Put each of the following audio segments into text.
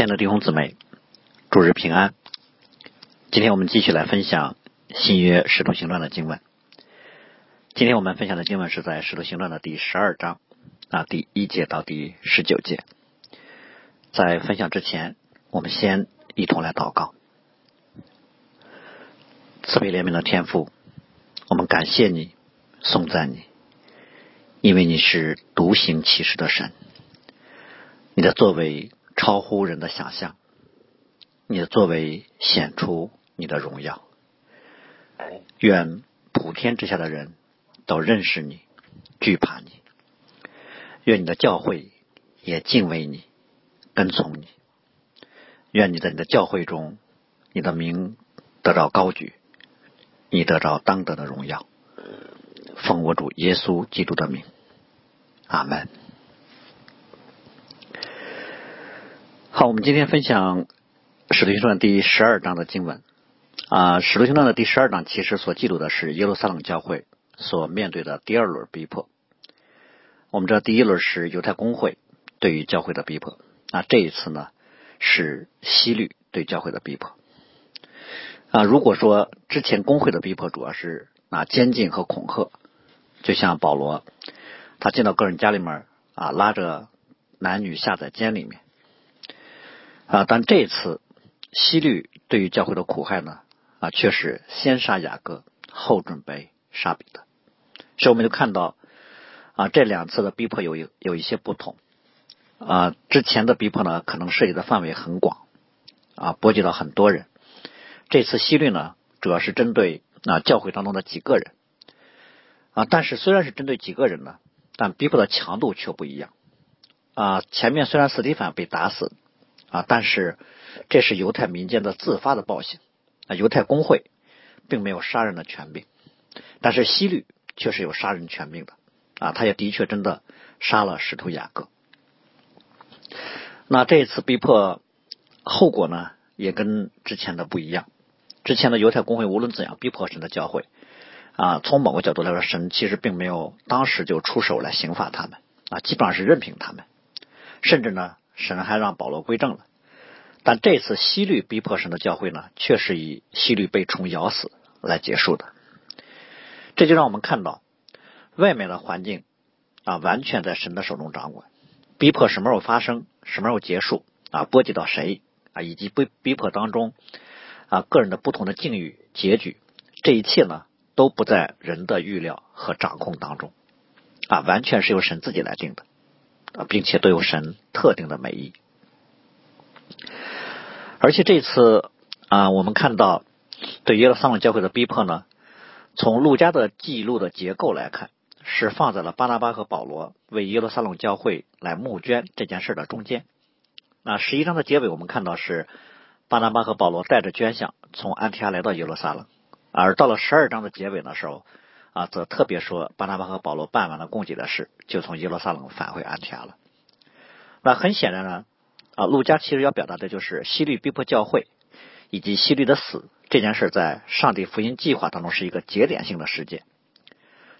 亲爱的弟兄姊妹，祝日平安。今天我们继续来分享新约使徒行传的经文。今天我们分享的经文是在使徒行传的第十二章啊第一节到第十九节。在分享之前，我们先一同来祷告。慈悲怜悯的天父，我们感谢你，颂赞你，因为你是独行其事的神，你的作为。超乎人的想象，你的作为显出你的荣耀。愿普天之下的人都认识你，惧怕你。愿你的教会也敬畏你，跟从你。愿你在你的教会中，你的名得到高举，你得着当得的荣耀。奉我主耶稣基督的名，阿门。好，我们今天分享《使徒行传》第十二章的经文啊，《使徒行传》的第十二章其实所记录的是耶路撒冷教会所面对的第二轮逼迫。我们知道，第一轮是犹太公会对于教会的逼迫，那这一次呢是西律对教会的逼迫啊。如果说之前公会的逼迫主要是啊监禁和恐吓，就像保罗他进到个人家里面啊，拉着男女下在监里面。啊，但这次西律对于教会的苦害呢，啊，却是先杀雅各，后准备杀彼得。所以我们就看到啊，这两次的逼迫有有有一些不同。啊，之前的逼迫呢，可能涉及的范围很广，啊，波及到很多人。这次西律呢，主要是针对啊教会当中的几个人。啊，但是虽然是针对几个人呢，但逼迫的强度却不一样。啊，前面虽然斯蒂凡被打死。啊，但是这是犹太民间的自发的暴行啊，犹太公会并没有杀人的权柄，但是西律却是有杀人权柄的啊，他也的确真的杀了使徒雅各。那这一次逼迫后果呢，也跟之前的不一样。之前的犹太公会无论怎样逼迫神的教会啊，从某个角度来说，神其实并没有当时就出手来刑罚他们啊，基本上是任凭他们，甚至呢。神还让保罗归正了，但这次西律逼迫神的教会呢，却是以西律被虫咬死来结束的。这就让我们看到，外面的环境啊，完全在神的手中掌管。逼迫什么时候发生，什么时候结束啊，波及到谁啊，以及被逼迫当中啊个人的不同的境遇结局，这一切呢，都不在人的预料和掌控当中啊，完全是由神自己来定的。啊，并且都有神特定的美意，而且这次啊，我们看到对耶路撒冷教会的逼迫呢，从路加的记录的结构来看，是放在了巴拿巴和保罗为耶路撒冷教会来募捐这件事的中间。那十一章的结尾，我们看到是巴拿巴和保罗带着捐项从安提阿来到耶路撒冷，而到了十二章的结尾的时候。啊，则特别说，巴拿巴和保罗办完了供给的事，就从耶路撒冷返回安提阿了。那很显然呢，啊，路加其实要表达的就是西律逼迫教会以及西律的死这件事，在上帝福音计划当中是一个节点性的事件。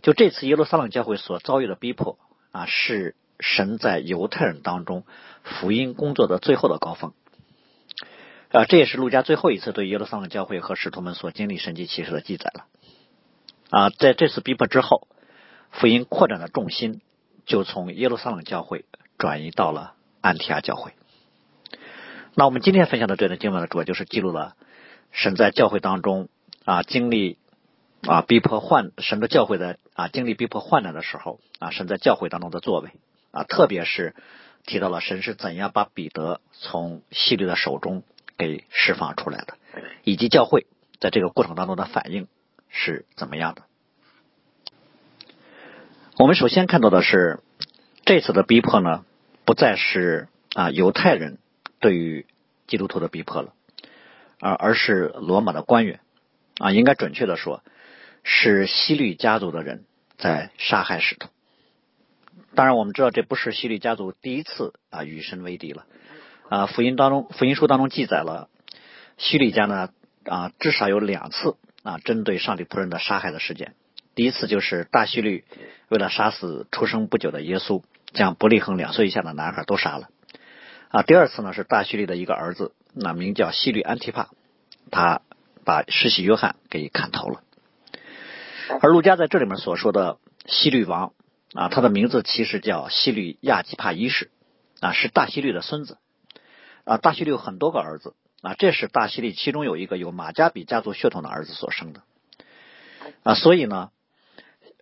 就这次耶路撒冷教会所遭遇的逼迫啊，是神在犹太人当中福音工作的最后的高峰。啊，这也是路加最后一次对耶路撒冷教会和使徒们所经历神迹奇事的记载了。啊，在这次逼迫之后，福音扩展的重心就从耶路撒冷教会转移到了安提阿教会。那我们今天分享的这段经文呢，主要就是记录了神在教会当中啊经历啊逼迫患神的教会的啊经历逼迫患难的时候啊神在教会当中的作为啊，特别是提到了神是怎样把彼得从希律的手中给释放出来的，以及教会在这个过程当中的反应。是怎么样的？我们首先看到的是，这次的逼迫呢，不再是啊犹太人对于基督徒的逼迫了，而而是罗马的官员啊，应该准确的说，是西律家族的人在杀害使徒。当然，我们知道这不是西律家族第一次啊与神为敌了啊。福音当中，福音书当中记载了西律家呢啊至少有两次。啊，针对上帝仆人的杀害的事件，第一次就是大希律为了杀死出生不久的耶稣，将伯利恒两岁以下的男孩都杀了。啊，第二次呢是大希律的一个儿子，那名叫希律安提帕，他把世袭约翰给砍头了。而陆家在这里面所说的希律王啊，他的名字其实叫希律亚基帕一世啊，是大希律的孙子啊。大希律有很多个儿子啊，这是大希律其中有一个有马加比家族血统的儿子所生的啊。所以呢，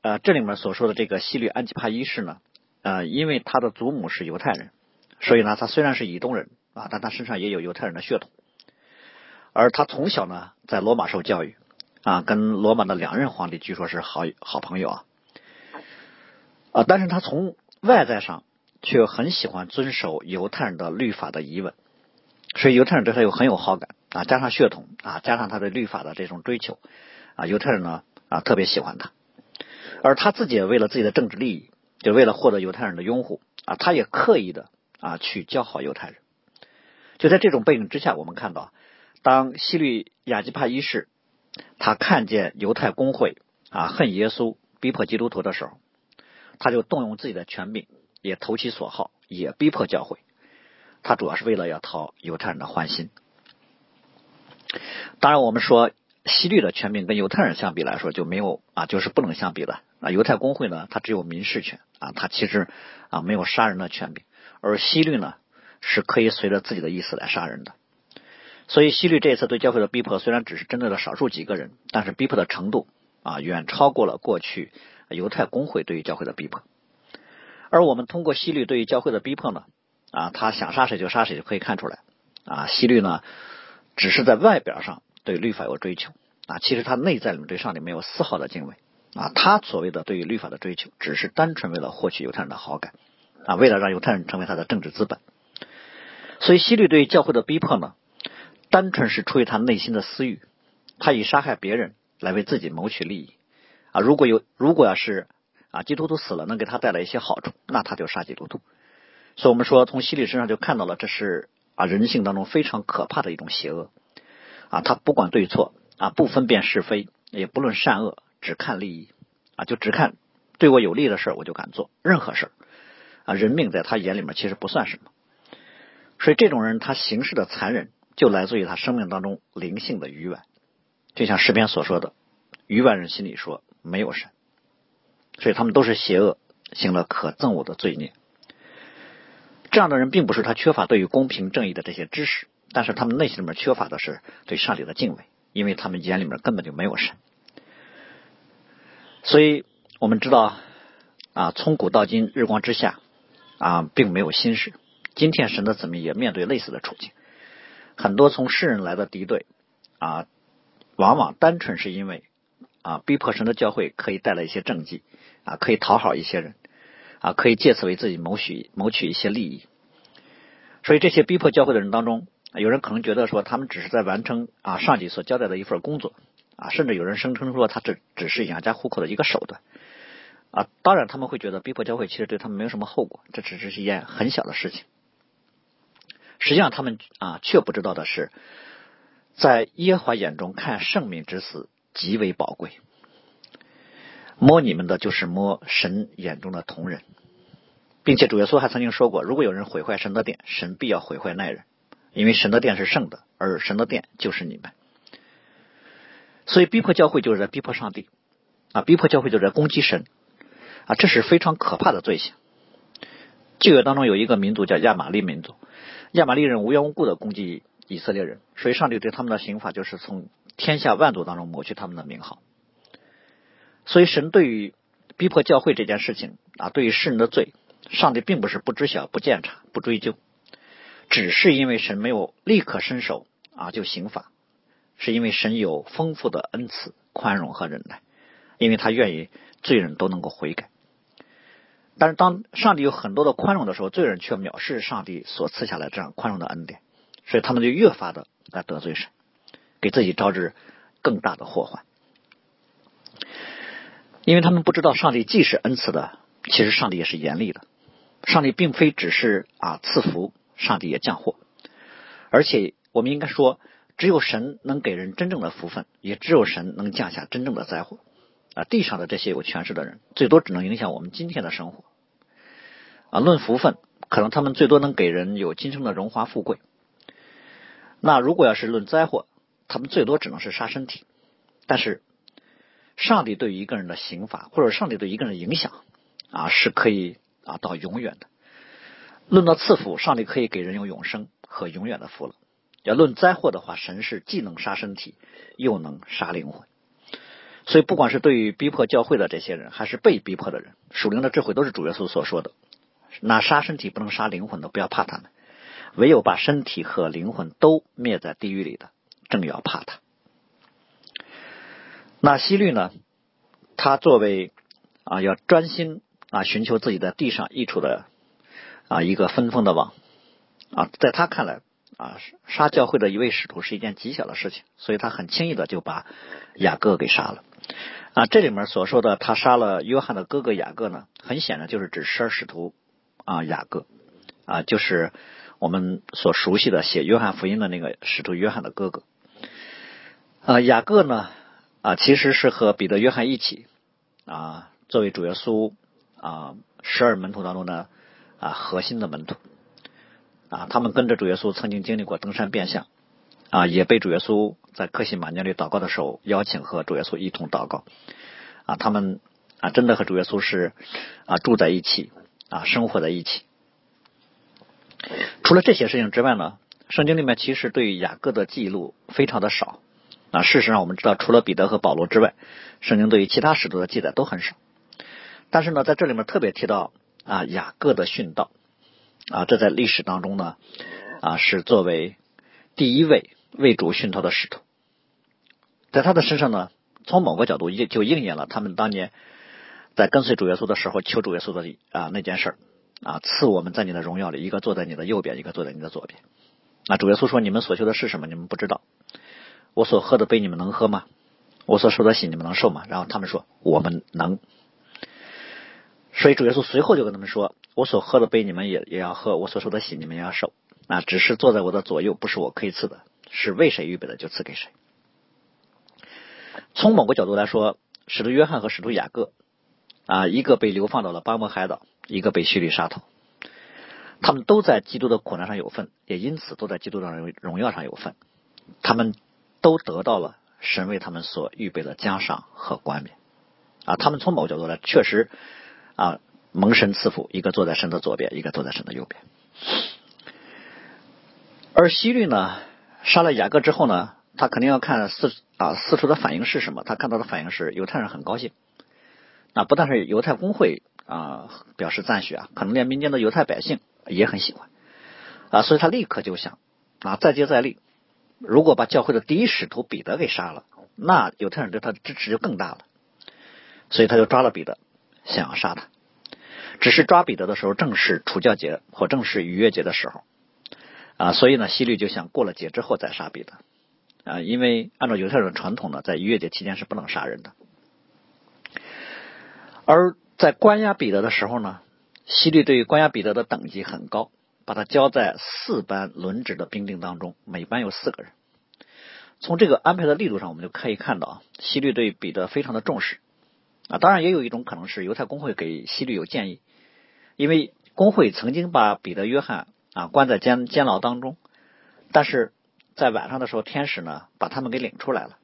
呃，这里面所说的这个希律安基帕一世呢，呃，因为他的祖母是犹太人，所以呢，他虽然是以东人啊，但他身上也有犹太人的血统，而他从小呢在罗马受教育。啊，跟罗马的两任皇帝据说是好好朋友啊，啊，但是他从外在上却很喜欢遵守犹太人的律法的遗文，所以犹太人对他有很有好感啊，加上血统啊，加上他对律法的这种追求啊，犹太人呢啊特别喜欢他，而他自己也为了自己的政治利益，就为了获得犹太人的拥护啊，他也刻意的啊去教好犹太人，就在这种背景之下，我们看到当希律亚基帕一世。他看见犹太公会啊恨耶稣、逼迫基督徒的时候，他就动用自己的权柄，也投其所好，也逼迫教会。他主要是为了要讨犹太人的欢心。当然，我们说希律的权柄跟犹太人相比来说就没有啊，就是不能相比的。啊，犹太公会呢，它只有民事权啊，它其实啊没有杀人的权柄，而希律呢是可以随着自己的意思来杀人的。所以，希律这一次对教会的逼迫，虽然只是针对了少数几个人，但是逼迫的程度啊，远超过了过去犹太公会对于教会的逼迫。而我们通过希律对于教会的逼迫呢，啊，他想杀谁就杀谁，就可以看出来，啊，希律呢，只是在外表上对律法有追求，啊，其实他内在里面对上帝没有丝毫的敬畏，啊，他所谓的对于律法的追求，只是单纯为了获取犹太人的好感，啊，为了让犹太人成为他的政治资本。所以，希律对于教会的逼迫呢？单纯是出于他内心的私欲，他以杀害别人来为自己谋取利益啊！如果有如果要是啊基督徒死了能给他带来一些好处，那他就杀基督徒。所以我们说，从希律身上就看到了这是啊人性当中非常可怕的一种邪恶啊！他不管对错啊，不分辨是非，也不论善恶，只看利益啊，就只看对我有利的事我就敢做任何事啊！人命在他眼里面其实不算什么，所以这种人他行事的残忍。就来自于他生命当中灵性的愚顽，就像诗篇所说的，愚顽人心里说没有神，所以他们都是邪恶，行了可憎恶的罪孽。这样的人并不是他缺乏对于公平正义的这些知识，但是他们内心里面缺乏的是对上帝的敬畏，因为他们眼里面根本就没有神。所以我们知道啊，从古到今日光之下啊，并没有新事。今天神的子民也面对类似的处境。很多从世人来的敌对啊，往往单纯是因为啊逼迫神的教会可以带来一些政绩啊，可以讨好一些人啊，可以借此为自己谋取谋取一些利益。所以这些逼迫教会的人当中，有人可能觉得说他们只是在完成啊上级所交代的一份工作啊，甚至有人声称说他这只是养家糊口的一个手段啊。当然他们会觉得逼迫教会其实对他们没有什么后果，这只是一件很小的事情。实际上，他们啊却不知道的是，在耶和华眼中看圣命之死极为宝贵。摸你们的就是摸神眼中的同人，并且主耶稣还曾经说过：如果有人毁坏神的殿，神必要毁坏那人，因为神的殿是圣的，而神的殿就是你们。所以，逼迫教会就是在逼迫上帝啊，逼迫教会就是在攻击神啊，这是非常可怕的罪行。旧约当中有一个民族叫亚玛利民族。亚玛利人无缘无故的攻击以色列人，所以上帝对他们的刑罚就是从天下万族当中抹去他们的名号。所以神对于逼迫教会这件事情啊，对于世人的罪，上帝并不是不知晓、不鉴察、不追究，只是因为神没有立刻伸手啊就刑罚，是因为神有丰富的恩赐、宽容和忍耐，因为他愿意罪人都能够悔改。但是，当上帝有很多的宽容的时候，罪人却藐视上帝所赐下来这样宽容的恩典，所以他们就越发的来得罪神，给自己招致更大的祸患。因为他们不知道，上帝既是恩赐的，其实上帝也是严厉的。上帝并非只是啊赐福，上帝也降祸。而且，我们应该说，只有神能给人真正的福分，也只有神能降下真正的灾祸。啊，地上的这些有权势的人，最多只能影响我们今天的生活。啊，论福分，可能他们最多能给人有今生的荣华富贵。那如果要是论灾祸，他们最多只能是杀身体。但是，上帝对于一个人的刑罚，或者上帝对一个人的影响啊，是可以啊到永远的。论到赐福，上帝可以给人有永生和永远的福了。要论灾祸的话，神是既能杀身体，又能杀灵魂。所以，不管是对于逼迫教会的这些人，还是被逼迫的人，属灵的智慧都是主耶稣所说的。那杀身体不能杀灵魂的，不要怕他们；唯有把身体和灵魂都灭在地狱里的，正要怕他。那希律呢？他作为啊，要专心啊，寻求自己的地上益处的啊一个分封的王啊，在他看来啊，杀教会的一位使徒是一件极小的事情，所以他很轻易的就把雅各给杀了。啊，这里面所说的他杀了约翰的哥哥雅各呢，很显然就是指十二使徒啊雅各啊，就是我们所熟悉的写约翰福音的那个使徒约翰的哥哥啊雅各呢。啊，其实是和彼得、约翰一起啊，作为主耶稣啊十二门徒当中的啊核心的门徒啊，他们跟着主耶稣曾经经历过登山变相啊，也被主耶稣在克西马尼里祷告的时候邀请和主耶稣一同祷告啊，他们啊真的和主耶稣是啊住在一起啊生活在一起。除了这些事情之外呢，圣经里面其实对雅各的记录非常的少。啊，事实上我们知道，除了彼得和保罗之外，圣经对于其他使徒的记载都很少。但是呢，在这里面特别提到啊雅各的殉道啊，这在历史当中呢啊是作为第一位为主殉道的使徒，在他的身上呢，从某个角度就应验了他们当年在跟随主耶稣的时候求主耶稣的啊那件事儿啊，赐我们在你的荣耀里，一个坐在你的右边，一个坐在你的左边。那主耶稣说：“你们所求的是什么？你们不知道。”我所喝的杯你们能喝吗？我所受的洗你们能受吗？然后他们说我们能。所以主耶稣随后就跟他们说：我所喝的杯你们也也要喝，我所受的洗你们也要受。啊，只是坐在我的左右，不是我可以赐的，是为谁预备的就赐给谁。从某个角度来说，使徒约翰和使徒雅各啊，一个被流放到了巴摩海岛，一个被叙利杀头，他们都在基督的苦难上有份，也因此都在基督的荣耀上有份。他们。都得到了神为他们所预备的奖赏和冠冕啊！他们从某个角度来，确实啊蒙神赐福，一个坐在神的左边，一个坐在神的右边。而希律呢，杀了雅各之后呢，他肯定要看四啊四处的反应是什么。他看到的反应是犹太人很高兴，那不但是犹太公会啊表示赞许啊，可能连民间的犹太百姓也很喜欢啊，所以他立刻就想啊再接再厉。如果把教会的第一使徒彼得给杀了，那犹太人对他的支持就更大了。所以他就抓了彼得，想要杀他。只是抓彼得的时候，正是除教节或正是逾越节的时候啊，所以呢，希律就想过了节之后再杀彼得啊，因为按照犹太人的传统呢，在逾越节期间是不能杀人的。而在关押彼得的时候呢，希律对于关押彼得的等级很高。把他交在四班轮值的兵丁当中，每班有四个人。从这个安排的力度上，我们就可以看到啊，希律对彼得非常的重视啊。当然，也有一种可能是犹太公会给希律有建议，因为公会曾经把彼得、约翰啊关在监监牢当中，但是在晚上的时候，天使呢把他们给领出来了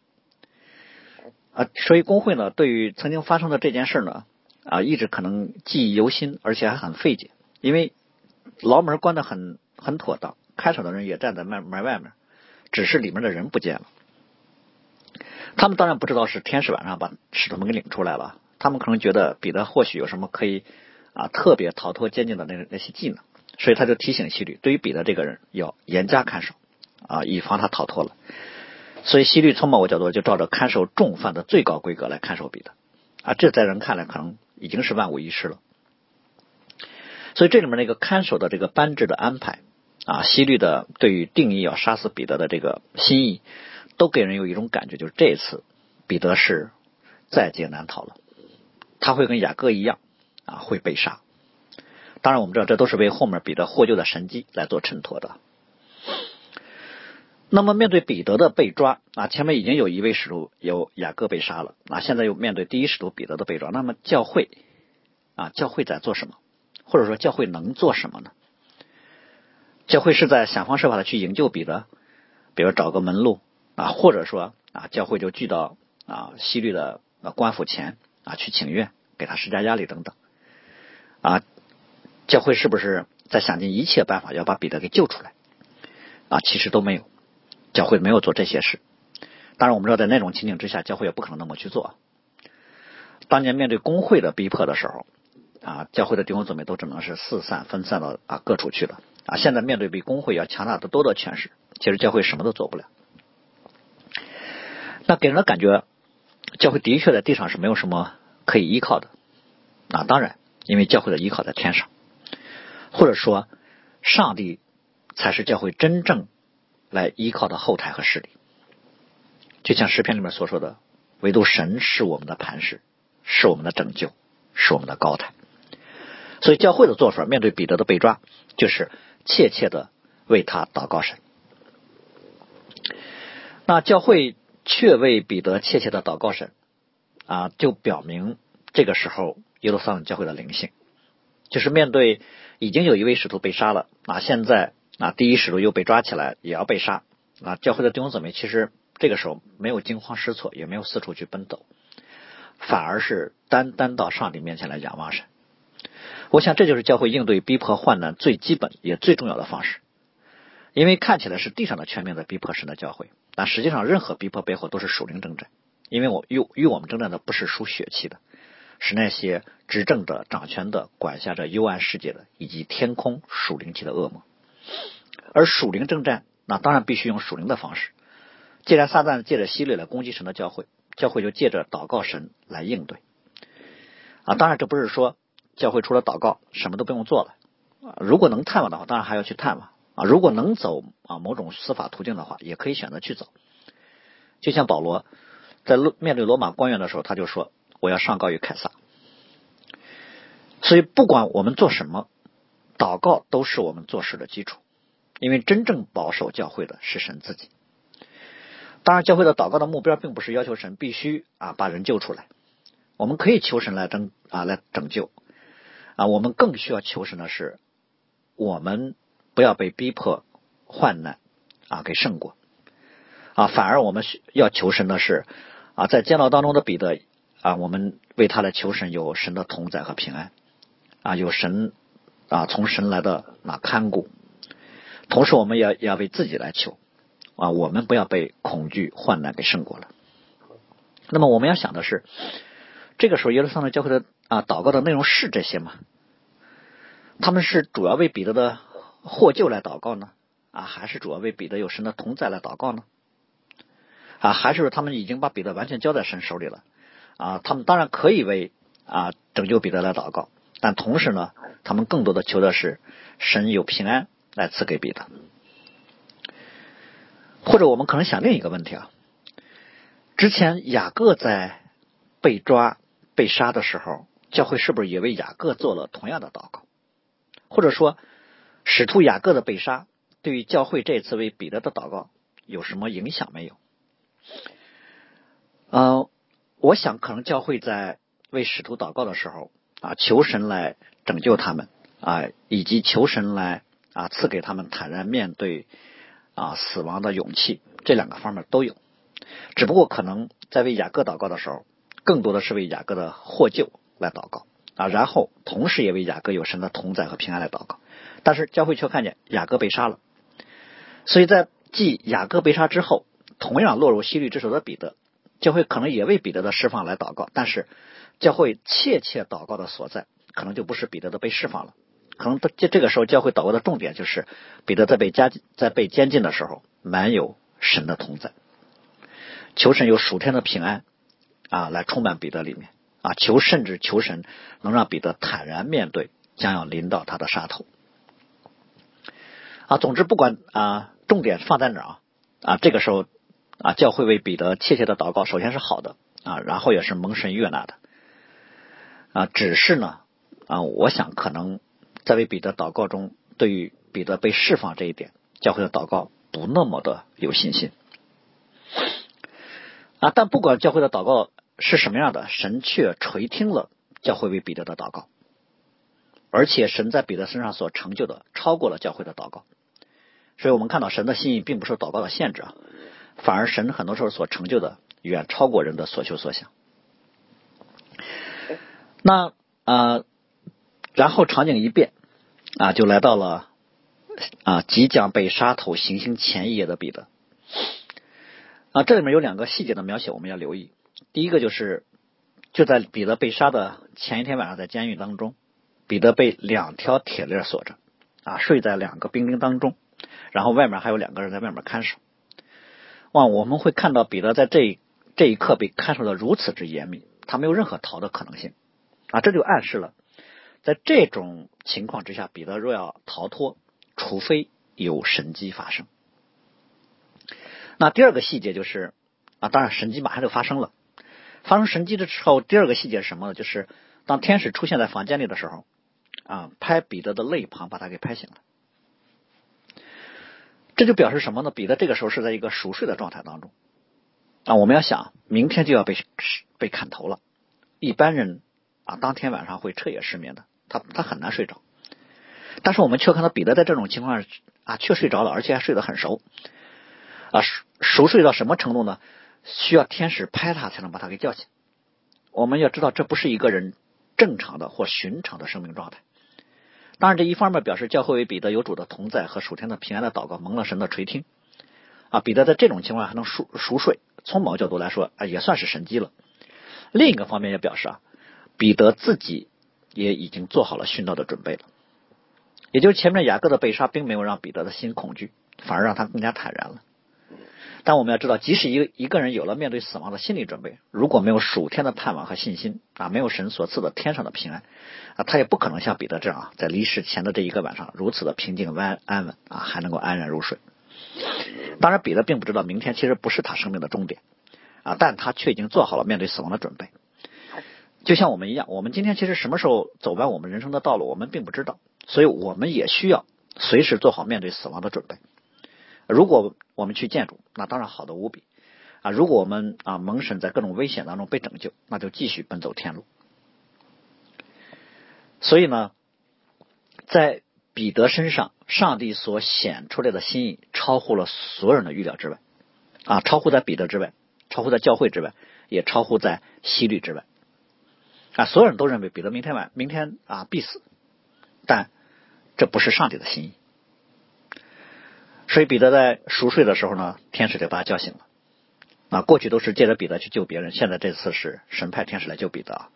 啊。所以工会呢对于曾经发生的这件事呢啊，一直可能记忆犹新，而且还很费解，因为。牢门关的很很妥当，看守的人也站在门门外面，只是里面的人不见了。他们当然不知道是天使晚上把使徒们给领出来了，他们可能觉得彼得或许有什么可以啊特别逃脱监禁的那那些技能，所以他就提醒希律，对于彼得这个人要严加看守啊，以防他逃脱了。所以希律从某个角度就照着看守重犯的最高规格来看守彼得啊，这在人看来可能已经是万无一失了。所以这里面那个看守的这个班制的安排啊，希律的对于定义要杀死彼得的这个心意，都给人有一种感觉，就是这次彼得是在劫难逃了，他会跟雅各一样啊会被杀。当然我们知道这都是为后面彼得获救的神迹来做衬托的。那么面对彼得的被抓啊，前面已经有一位使徒有雅各被杀了啊，现在又面对第一使徒彼得的被抓，那么教会啊教会在做什么？或者说教会能做什么呢？教会是在想方设法的去营救彼得，比如找个门路啊，或者说啊，教会就聚到啊西律的官府前啊去请愿，给他施加压力等等啊。教会是不是在想尽一切办法要把彼得给救出来啊？其实都没有，教会没有做这些事。当然，我们知道在那种情景之下，教会也不可能那么去做。当年面对工会的逼迫的时候啊，教会的弟兄姊妹都只能是四散分散到啊各处去了啊。现在面对比工会要强大的多的权势，其实教会什么都做不了。那给人的感觉，教会的确在地上是没有什么可以依靠的啊。当然，因为教会的依靠在天上。或者说，上帝才是教会真正来依靠的后台和势力。就像诗篇里面所说的，唯独神是我们的磐石，是我们的拯救，是我们的高台。所以教会的做法，面对彼得的被抓，就是切切的为他祷告神。那教会却为彼得切切的祷告神啊，就表明这个时候耶路撒冷教会的灵性，就是面对。已经有一位使徒被杀了啊！现在啊，第一使徒又被抓起来，也要被杀啊！教会的弟兄姊妹其实这个时候没有惊慌失措，也没有四处去奔走，反而是单单到上帝面前来仰望神。我想这就是教会应对逼迫患难最基本也最重要的方式。因为看起来是地上的全面的逼迫神的教会，但实际上任何逼迫背后都是属灵征战。因为我与与我们征战的不是属血气的。是那些执政的、掌权的、管辖着幽暗世界的，以及天空属灵气的恶魔。而属灵征战，那当然必须用属灵的方式。既然撒旦借着希律来攻击神的教会，教会就借着祷告神来应对。啊，当然这不是说教会除了祷告什么都不用做了。啊，如果能探望的话，当然还要去探望。啊，如果能走啊某种司法途径的话，也可以选择去走。就像保罗在面对罗马官员的时候，他就说。我要上告于凯撒，所以不管我们做什么，祷告都是我们做事的基础。因为真正保守教会的是神自己。当然，教会的祷告的目标并不是要求神必须啊把人救出来，我们可以求神来拯啊来拯救啊。我们更需要求神的是，我们不要被逼迫患难啊给胜过啊，反而我们要求神的是啊在监牢当中的彼得。啊，我们为他的求神有神的同在和平安，啊，有神啊从神来的那看顾，同时我们也要为自己来求，啊，我们不要被恐惧患难给胜过了。那么我们要想的是，这个时候耶路撒冷教会的啊祷告的内容是这些吗？他们是主要为彼得的获救来祷告呢，啊，还是主要为彼得有神的同在来祷告呢？啊，还是他们已经把彼得完全交在神手里了？啊，他们当然可以为啊拯救彼得来祷告，但同时呢，他们更多的求的是神有平安来赐给彼得。或者我们可能想另一个问题啊，之前雅各在被抓被杀的时候，教会是不是也为雅各做了同样的祷告？或者说，使徒雅各的被杀对于教会这次为彼得的祷告有什么影响没有？嗯。我想，可能教会在为使徒祷告的时候啊，求神来拯救他们啊，以及求神来啊赐给他们坦然面对啊死亡的勇气，这两个方面都有。只不过可能在为雅各祷告的时候，更多的是为雅各的获救来祷告啊，然后同时也为雅各有神的同在和平安来祷告。但是教会却看见雅各被杀了，所以在继雅各被杀之后，同样落入西律之手的彼得。教会可能也为彼得的释放来祷告，但是教会切切祷告的所在，可能就不是彼得的被释放了。可能这这个时候，教会祷告的重点就是彼得在被加在被监禁的时候，满有神的同在，求神有属天的平安啊，来充满彼得里面啊，求甚至求神能让彼得坦然面对将要临到他的杀头啊。总之，不管啊，重点放在哪儿啊，这个时候。啊，教会为彼得切切的祷告，首先是好的啊，然后也是蒙神悦纳的啊。只是呢啊，我想可能在为彼得祷告中，对于彼得被释放这一点，教会的祷告不那么的有信心啊。但不管教会的祷告是什么样的，神却垂听了教会为彼得的祷告，而且神在彼得身上所成就的超过了教会的祷告所以我们看到神的心意并不受祷告的限制啊，反而神很多时候所成就的远超过人的所求所想。那啊，然后场景一变啊，就来到了啊即将被杀头行刑前一夜的彼得。啊，这里面有两个细节的描写，我们要留意。第一个就是，就在彼得被杀的前一天晚上，在监狱当中，彼得被两条铁链锁着，啊，睡在两个兵丁当中，然后外面还有两个人在外面看守。哇，我们会看到彼得在这这一刻被看守的如此之严密，他没有任何逃的可能性。啊，这就暗示了，在这种情况之下，彼得若要逃脱，除非有神迹发生。那第二个细节就是，啊，当然神迹马上就发生了。发生神迹的时候，第二个细节是什么呢？就是当天使出现在房间里的时候，啊，拍彼得的肋旁，把他给拍醒了。这就表示什么呢？彼得这个时候是在一个熟睡的状态当中。啊，我们要想，明天就要被被砍头了，一般人啊，当天晚上会彻夜失眠的，他他很难睡着。但是我们却看到彼得在这种情况下啊，却睡着了，而且还睡得很熟。啊，熟熟睡到什么程度呢？需要天使拍他才能把他给叫醒。我们要知道，这不是一个人正常的或寻常的生命状态。当然，这一方面表示教会为彼得有主的同在和属天的平安的祷告蒙了神的垂听。啊，彼得在这种情况还能熟熟睡，从某个角度来说啊，也算是神迹了。另一个方面也表示啊，彼得自己也已经做好了殉道的准备了。也就是前面雅各的被杀，并没有让彼得的心恐惧，反而让他更加坦然了。但我们要知道，即使一个一个人有了面对死亡的心理准备，如果没有属天的盼望和信心啊，没有神所赐的天上的平安啊，他也不可能像彼得这样啊，在离世前的这一个晚上如此的平静安安稳啊，还能够安然入睡。当然，彼得并不知道明天其实不是他生命的终点啊，但他却已经做好了面对死亡的准备。就像我们一样，我们今天其实什么时候走完我们人生的道路，我们并不知道，所以我们也需要随时做好面对死亡的准备。如果我们去建筑，那当然好的无比啊！如果我们啊蒙神在各种危险当中被拯救，那就继续奔走天路。所以呢，在彼得身上，上帝所显出来的心意超乎了所有人的预料之外啊，超乎在彼得之外，超乎在教会之外，也超乎在希律之外啊！所有人都认为彼得明天晚明天啊必死，但这不是上帝的心意。所以彼得在熟睡的时候呢，天使就把他叫醒了。啊，过去都是借着彼得去救别人，现在这次是神派天使来救彼得。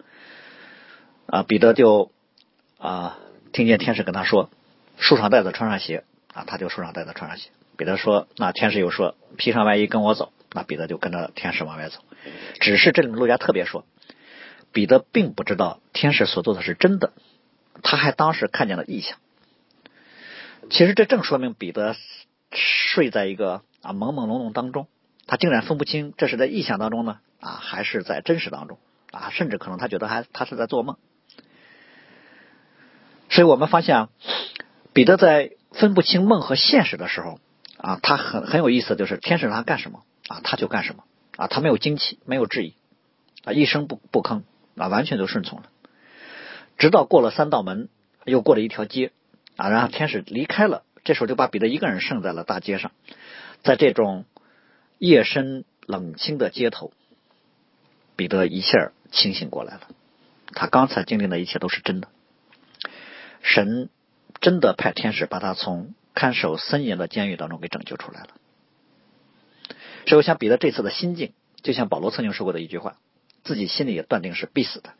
啊，彼得就啊听见天使跟他说：“束上带子，穿上鞋。”啊，他就束上带子，穿上鞋。彼得说：“那天使又说，披上外衣跟我走。”那彼得就跟着天使往外走。只是这里路加特别说，彼得并不知道天使所做的是真的，他还当时看见了异象。其实这正说明彼得。睡在一个啊朦朦胧胧当中，他竟然分不清这是在臆想当中呢啊还是在真实当中啊，甚至可能他觉得还他是在做梦。所以我们发现，彼得在分不清梦和现实的时候啊，他很很有意思，就是天使让他干什么啊他就干什么啊，他没有惊奇，没有质疑啊，一声不不吭啊，完全就顺从了。直到过了三道门，又过了一条街啊，然后天使离开了。这时候就把彼得一个人剩在了大街上，在这种夜深冷清的街头，彼得一下清醒过来了。他刚才经历的一切都是真的，神真的派天使把他从看守森严的监狱当中给拯救出来了。所以，我想彼得这次的心境，就像保罗曾经说过的一句话：自己心里也断定是必死的，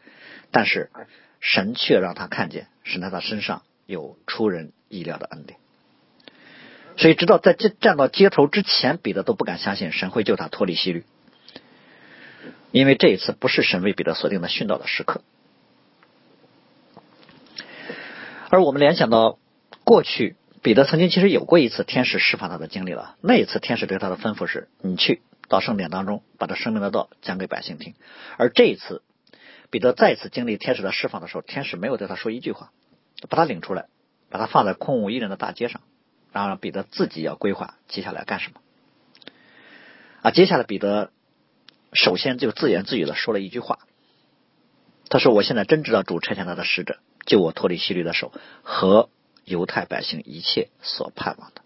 但是神却让他看见，神在他身上有出人意料的恩典。所以，直到在这站到街头之前，彼得都不敢相信神会救他脱离西律，因为这一次不是神为彼得锁定的殉道的时刻。而我们联想到过去，彼得曾经其实有过一次天使释放他的经历了。那一次，天使对他的吩咐是：“你去到圣殿当中，把这生命的道讲给百姓听。”而这一次，彼得再次经历天使的释放的时候，天使没有对他说一句话，把他领出来，把他放在空无一人的大街上。然后彼得自己要规划接下来干什么啊？接下来彼得首先就自言自语的说了一句话，他说：“我现在真知道主差遣他的使者救我脱离希律的手和犹太百姓一切所盼望的。”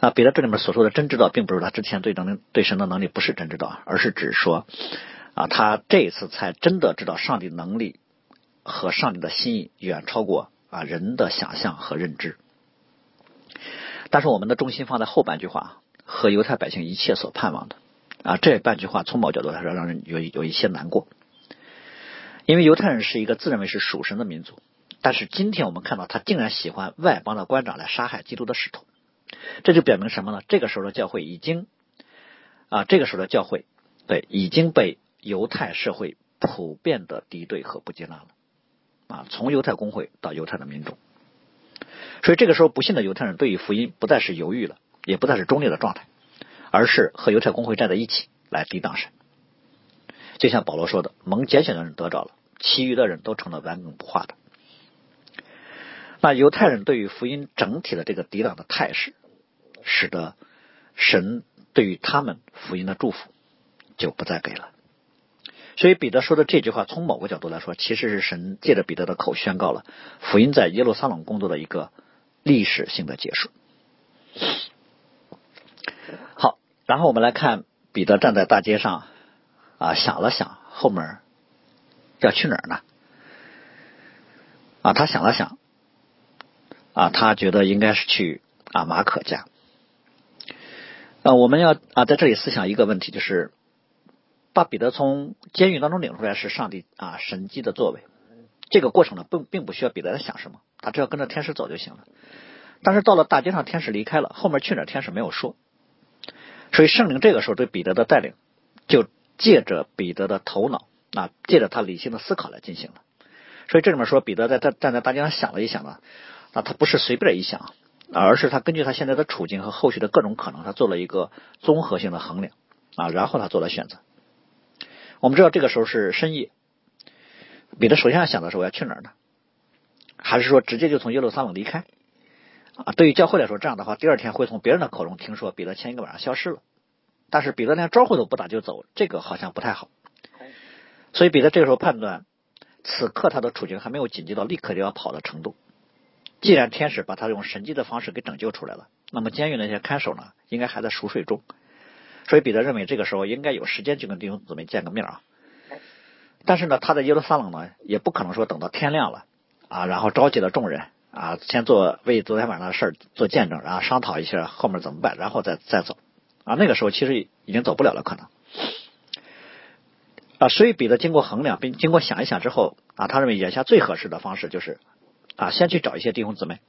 啊，彼得这里面所说的真知道，并不是他之前对能对神的能力不是真知道，而是指说啊，他这一次才真的知道上帝能力和上帝的心意远超过啊人的想象和认知。但是我们的重心放在后半句话，和犹太百姓一切所盼望的啊这半句话，从某角度来说，让人有有一些难过。因为犹太人是一个自认为是属神的民族，但是今天我们看到他竟然喜欢外邦的官长来杀害基督的使徒，这就表明什么呢？这个时候的教会已经啊，这个时候的教会对已经被犹太社会普遍的敌对和不接纳了啊，从犹太公会到犹太的民众，所以这个时候不信的犹太人对于福音不再是犹豫了，也不再是中立的状态，而是和犹太公会站在一起来抵挡神。就像保罗说的，蒙拣选的人得着了，其余的人都成了顽梗不化的。那犹太人对于福音整体的这个抵挡的态势，使得神对于他们福音的祝福就不再给了。所以彼得说的这句话，从某个角度来说，其实是神借着彼得的口宣告了福音在耶路撒冷工作的一个历史性的结束。好，然后我们来看彼得站在大街上。啊，想了想，后面要去哪儿呢？啊，他想了想，啊，他觉得应该是去啊马可家。啊，我们要啊在这里思想一个问题，就是把彼得从监狱当中领出来是上帝啊神迹的作为。这个过程呢，并并不需要彼得在想什么，他只要跟着天使走就行了。但是到了大街上，天使离开了，后面去哪，天使没有说。所以圣灵这个时候对彼得的带领就。借着彼得的头脑，啊，借着他理性的思考来进行了。所以这里面说，彼得在他站在大街上想了一想呢，啊，他不是随便一想，而是他根据他现在的处境和后续的各种可能，他做了一个综合性的衡量，啊，然后他做了选择。我们知道这个时候是深夜，彼得首先要想的是我要去哪儿呢？还是说直接就从耶路撒冷离开？啊，对于教会来说，这样的话，第二天会从别人的口中听说彼得前一个晚上消失了。但是彼得连招呼都不打就走，这个好像不太好。所以彼得这个时候判断，此刻他的处境还没有紧急到立刻就要跑的程度。既然天使把他用神迹的方式给拯救出来了，那么监狱那些看守呢，应该还在熟睡中。所以彼得认为这个时候应该有时间去跟弟兄姊妹见个面啊。但是呢，他在耶路撒冷呢，也不可能说等到天亮了啊，然后召集了众人啊，先做为昨天晚上的事儿做见证，然后商讨一下后面怎么办，然后再再走。啊，那个时候其实已经走不了了，可能啊，所以彼得经过衡量并经过想一想之后啊，他认为眼下最合适的方式就是啊，先去找一些弟兄姊妹，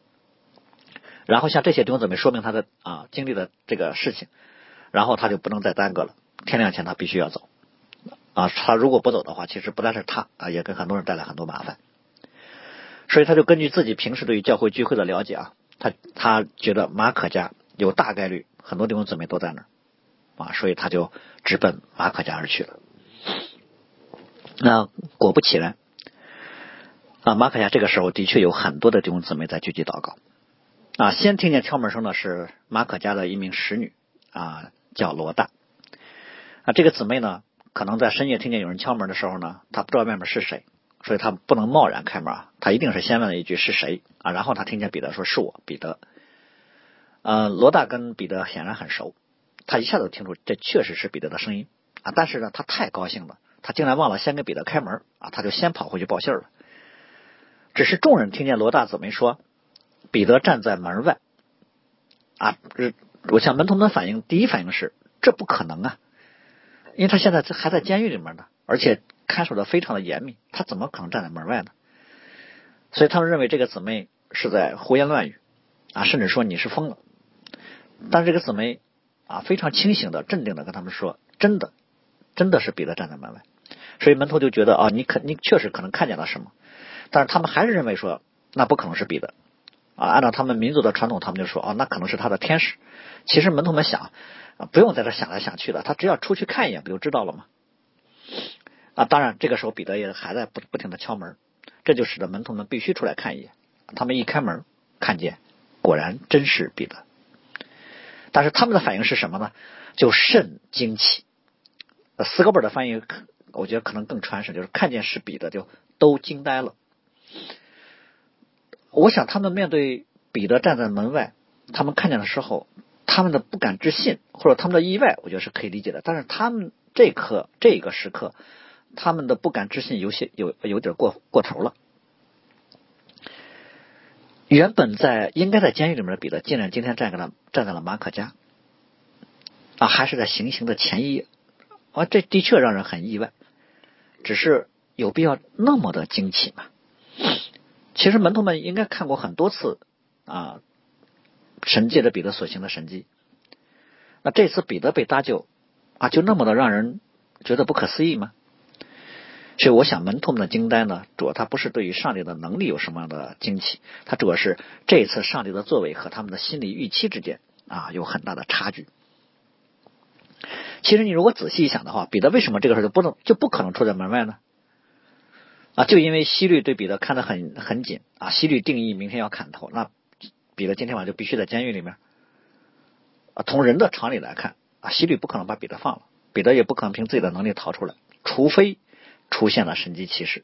然后向这些弟兄姊妹说明他的啊经历的这个事情，然后他就不能再耽搁了，天亮前他必须要走啊，他如果不走的话，其实不但是他啊，也给很多人带来很多麻烦，所以他就根据自己平时对于教会聚会的了解啊，他他觉得马可家有大概率。很多弟兄姊妹都在那儿啊，所以他就直奔马可家而去了。那果不其然啊，马可家这个时候的确有很多的弟兄姊妹在聚集祷告啊。先听见敲门声的是马可家的一名使女啊，叫罗大啊。这个姊妹呢，可能在深夜听见有人敲门的时候呢，她不知道外面是谁，所以她不能贸然开门啊，她一定是先问了一句是谁啊，然后她听见彼得说是我，彼得。呃，罗大跟彼得显然很熟，他一下子听出这确实是彼得的声音啊！但是呢，他太高兴了，他竟然忘了先给彼得开门啊！他就先跑回去报信了。只是众人听见罗大姊妹说，彼得站在门外啊！我想门徒们反应，第一反应是这不可能啊，因为他现在还在监狱里面呢，而且看守的非常的严密，他怎么可能站在门外呢？所以他们认为这个姊妹是在胡言乱语啊，甚至说你是疯了。但是这个姊妹啊，非常清醒的、镇定的跟他们说：“真的，真的是彼得站在门外。”所以门徒就觉得啊，你肯你确实可能看见了什么，但是他们还是认为说那不可能是彼得啊。按照他们民族的传统，他们就说：“啊，那可能是他的天使。”其实门徒们想啊，不用在这想来想去的，他只要出去看一眼，不就知道了吗？啊，当然这个时候彼得也还在不不停的敲门，这就使得门徒们必须出来看一眼。他们一开门，看见果然真是彼得。但是他们的反应是什么呢？就甚惊奇。四个本的翻译，我觉得可能更传神，就是看见是彼得就都惊呆了。我想他们面对彼得站在门外，他们看见的时候，他们的不敢置信或者他们的意外，我觉得是可以理解的。但是他们这刻这个时刻，他们的不敢置信有些有有点过过头了。原本在应该在监狱里面的彼得，竟然今天站在了站在了马可家，啊，还是在行刑的前一夜，啊，这的确让人很意外。只是有必要那么的惊奇吗？其实门徒们应该看过很多次啊，神借着彼得所行的神迹。那这次彼得被搭救啊，就那么的让人觉得不可思议吗？所以我想门徒们的惊呆呢，主要他不是对于上帝的能力有什么样的惊奇，他主要是这一次上帝的作为和他们的心理预期之间啊有很大的差距。其实你如果仔细一想的话，彼得为什么这个时候就不能就不可能出在门外呢？啊，就因为西律对彼得看得很很紧啊，西律定义明天要砍头，那彼得今天晚上就必须在监狱里面啊。从人的常理来看啊，西律不可能把彼得放了，彼得也不可能凭自己的能力逃出来，除非出现了神迹奇事。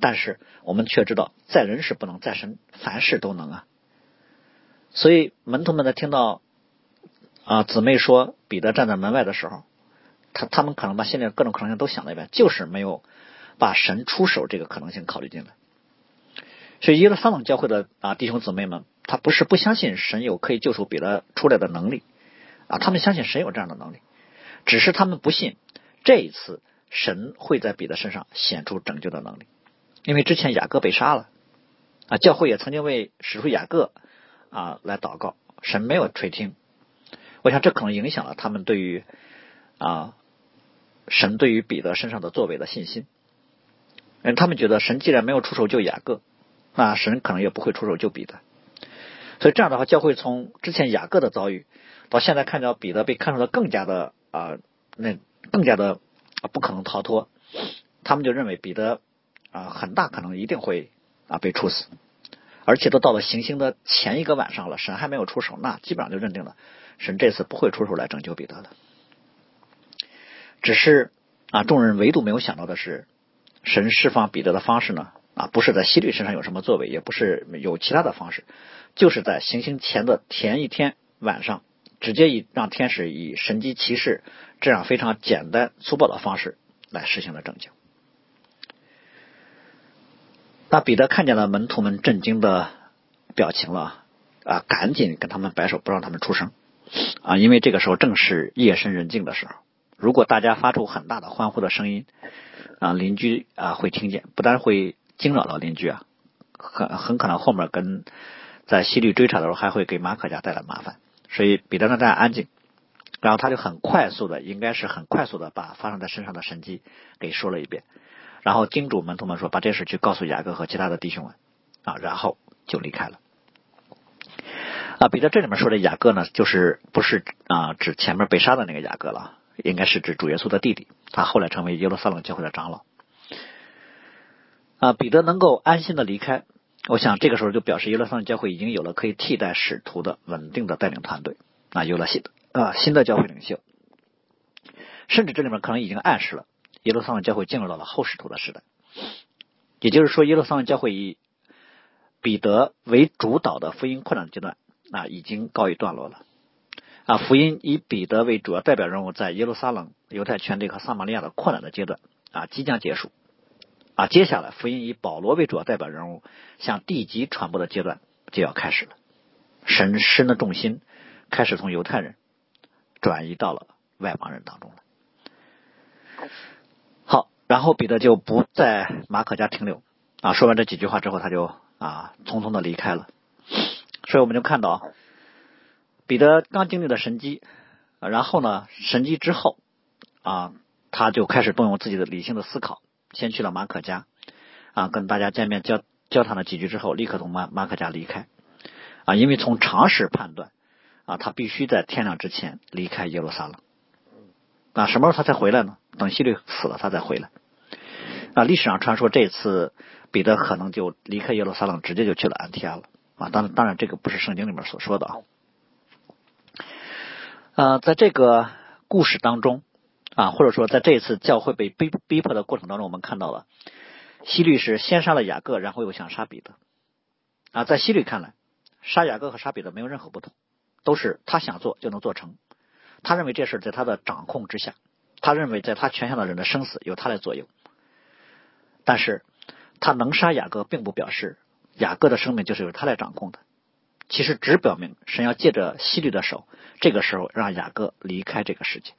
但是我们却知道，在人是不能，在神凡事都能啊。所以门徒们在听到。啊，姊妹说彼得站在门外的时候，他他们可能把现在各种可能性都想了一遍，就是没有把神出手这个可能性考虑进来。所以耶路撒冷教会的啊弟兄姊妹们，他不是不相信神有可以救赎彼得出来的能力啊，他们相信神有这样的能力，只是他们不信这一次神会在彼得身上显出拯救的能力，因为之前雅各被杀了啊，教会也曾经为使徒雅各啊来祷告，神没有垂听。我想这可能影响了他们对于啊神对于彼得身上的作为的信心。嗯，他们觉得神既然没有出手救雅各，那神可能也不会出手救彼得。所以这样的话，教会从之前雅各的遭遇，到现在看到彼得被看出的更加的啊那更加的不可能逃脱，他们就认为彼得啊很大可能一定会啊被处死，而且都到了行刑的前一个晚上了，神还没有出手，那基本上就认定了。神这次不会出手来拯救彼得的，只是啊，众人唯独没有想到的是，神释放彼得的方式呢啊，不是在希律身上有什么作为，也不是有其他的方式，就是在行刑前的前一天晚上，直接以让天使以神机骑士这样非常简单粗暴的方式来实行了拯救。那彼得看见了门徒们震惊的表情了啊，赶紧跟他们摆手，不让他们出声。啊，因为这个时候正是夜深人静的时候，如果大家发出很大的欢呼的声音，啊，邻居啊会听见，不但会惊扰到邻居啊，很很可能后面跟在西律追查的时候还会给马可家带来麻烦。所以彼得让大家安静，然后他就很快速的，应该是很快速的把发生在身上的神迹给说了一遍，然后叮嘱门徒们说，把这事去告诉雅各和其他的弟兄们，啊，然后就离开了。啊，彼得这里面说的雅各呢，就是不是啊指前面被杀的那个雅各了，应该是指主耶稣的弟弟，他后来成为耶路撒冷教会的长老。啊，彼得能够安心的离开，我想这个时候就表示耶路撒冷教会已经有了可以替代使徒的稳定的带领团队，啊，有了新的啊新的教会领袖，甚至这里面可能已经暗示了耶路撒冷教会进入到了后使徒的时代，也就是说耶路撒冷教会以彼得为主导的福音扩展阶段。啊，已经告一段落了。啊，福音以彼得为主要代表人物，在耶路撒冷、犹太全地和撒玛利亚的扩展的阶段啊，即将结束。啊，接下来福音以保罗为主要代表人物，向地级传播的阶段就要开始了。神神的重心开始从犹太人转移到了外邦人当中了。好，然后彼得就不在马可家停留。啊，说完这几句话之后，他就啊匆匆的离开了。所以我们就看到，彼得刚经历了神迹，然后呢，神迹之后啊，他就开始动用自己的理性的思考，先去了马可家，啊，跟大家见面交交谈了几句之后，立刻从马马可家离开，啊，因为从常识判断，啊，他必须在天亮之前离开耶路撒冷，啊，什么时候他才回来呢？等希律死了他再回来，啊，历史上传说这次彼得可能就离开耶路撒冷，直接就去了安提阿了。啊，当然，当然，这个不是圣经里面所说的啊。呃，在这个故事当中啊，或者说在这一次教会被逼逼迫的过程当中，我们看到了希律是先杀了雅各，然后又想杀彼得。啊，在希律看来，杀雅各和杀彼得没有任何不同都是他想做就能做成，他认为这事在他的掌控之下，他认为在他权下的人的生死由他来左右。但是，他能杀雅各，并不表示雅各的生命就是由他来掌控的。其实只表明神要借着希律的手，这个时候让雅各离开这个世界。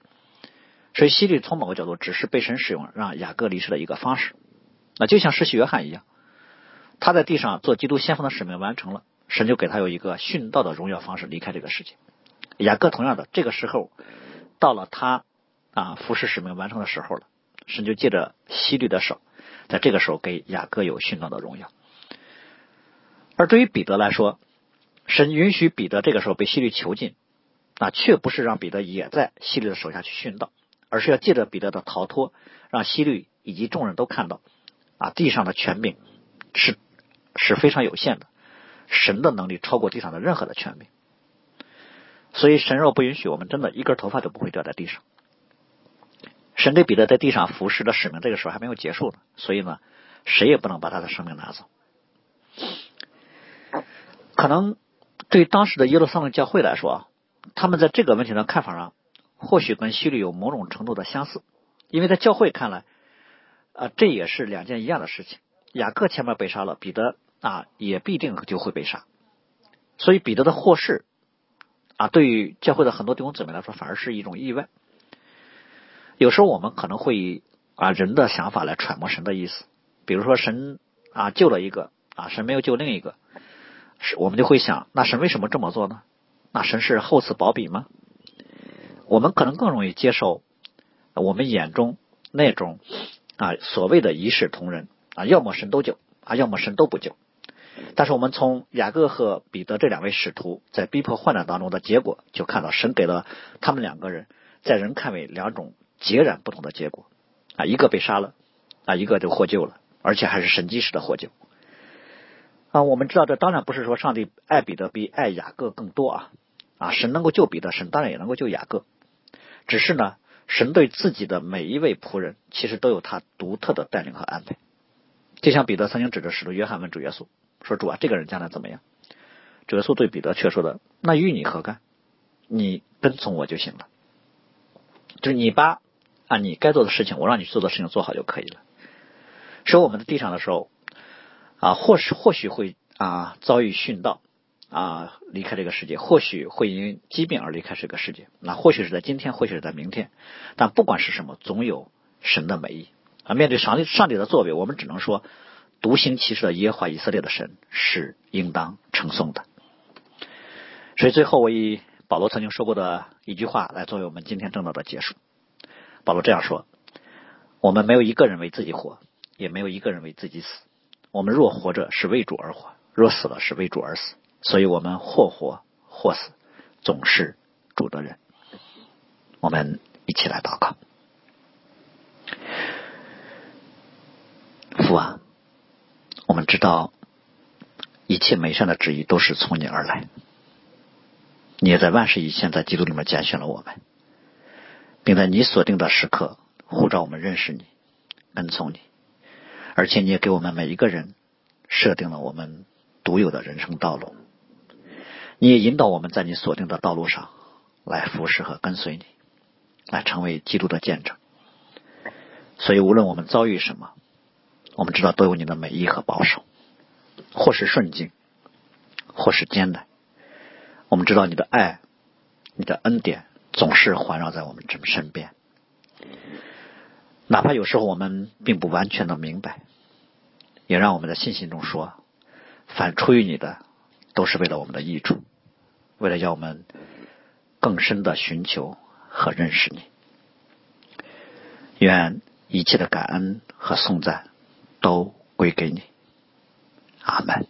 所以，希律从某个角度只是被神使用让雅各离世的一个方式。那就像施洗约翰一样，他在地上做基督先锋的使命完成了，神就给他有一个殉道的荣耀方式离开这个世界。雅各同样的，这个时候到了他啊服侍使命完成的时候了，神就借着希律的手，在这个时候给雅各有殉道的荣耀。而对于彼得来说，神允许彼得这个时候被希律囚禁，那却不是让彼得也在希律的手下去殉道，而是要借着彼得的逃脱，让希律以及众人都看到。啊，地上的权柄是是非常有限的，神的能力超过地上的任何的权柄。所以，神若不允许，我们真的一根头发都不会掉在地上。神给彼得在地上服侍的使命，这个时候还没有结束呢，所以呢，谁也不能把他的生命拿走。可能对当时的耶路撒冷教会来说，他们在这个问题的看法上，或许跟希律有某种程度的相似，因为在教会看来。啊，这也是两件一样的事情。雅各前面被杀了，彼得啊也必定就会被杀。所以彼得的获释啊，对于教会的很多弟兄姊妹来说，反而是一种意外。有时候我们可能会以啊人的想法来揣摩神的意思，比如说神啊救了一个啊，神没有救另一个，是我们就会想，那神为什么这么做呢？那神是厚此薄彼吗？我们可能更容易接受我们眼中那种。啊，所谓的一视同仁啊，要么神都救啊，要么神都不救。但是我们从雅各和彼得这两位使徒在逼迫患难当中的结果，就看到神给了他们两个人在人看为两种截然不同的结果啊，一个被杀了啊，一个就获救了，而且还是神迹式的获救啊。我们知道，这当然不是说上帝爱彼得比爱雅各更多啊啊，神能够救彼得，神当然也能够救雅各，只是呢。神对自己的每一位仆人，其实都有他独特的带领和安排。就像彼得曾经指着使徒约翰问主耶稣说：“主啊，这个人将来怎么样？”主耶稣对彼得却说的：“那与你何干？你跟从我就行了。就是你把啊你该做的事情，我让你做的事情做好就可以了。”说我们在地上的时候啊，或是或许会啊遭遇殉道。啊，离开这个世界，或许会因疾病而离开这个世界。那或许是在今天，或许是在明天。但不管是什么，总有神的美意啊。面对上帝上帝的作为，我们只能说，独行其事的耶和华以色列的神是应当称颂的。所以最后，我以保罗曾经说过的一句话来作为我们今天正道的结束。保罗这样说：“我们没有一个人为自己活，也没有一个人为自己死。我们若活着，是为主而活；若死了，是为主而死。”所以我们或活或死，总是主的人。我们一起来祷告。父啊，我们知道一切美善的旨意都是从你而来。你也在万事以前在基督里面拣选了我们，并在你锁定的时刻呼召我们认识你、跟从你，而且你也给我们每一个人设定了我们独有的人生道路。你引导我们在你锁定的道路上来服侍和跟随你，来成为基督的见证。所以，无论我们遭遇什么，我们知道都有你的美意和保守，或是顺境，或是艰难。我们知道你的爱、你的恩典总是环绕在我们这身边，哪怕有时候我们并不完全的明白，也让我们在信心中说：凡出于你的，都是为了我们的益处。为了要我们更深的寻求和认识你，愿一切的感恩和颂赞都归给你，阿门。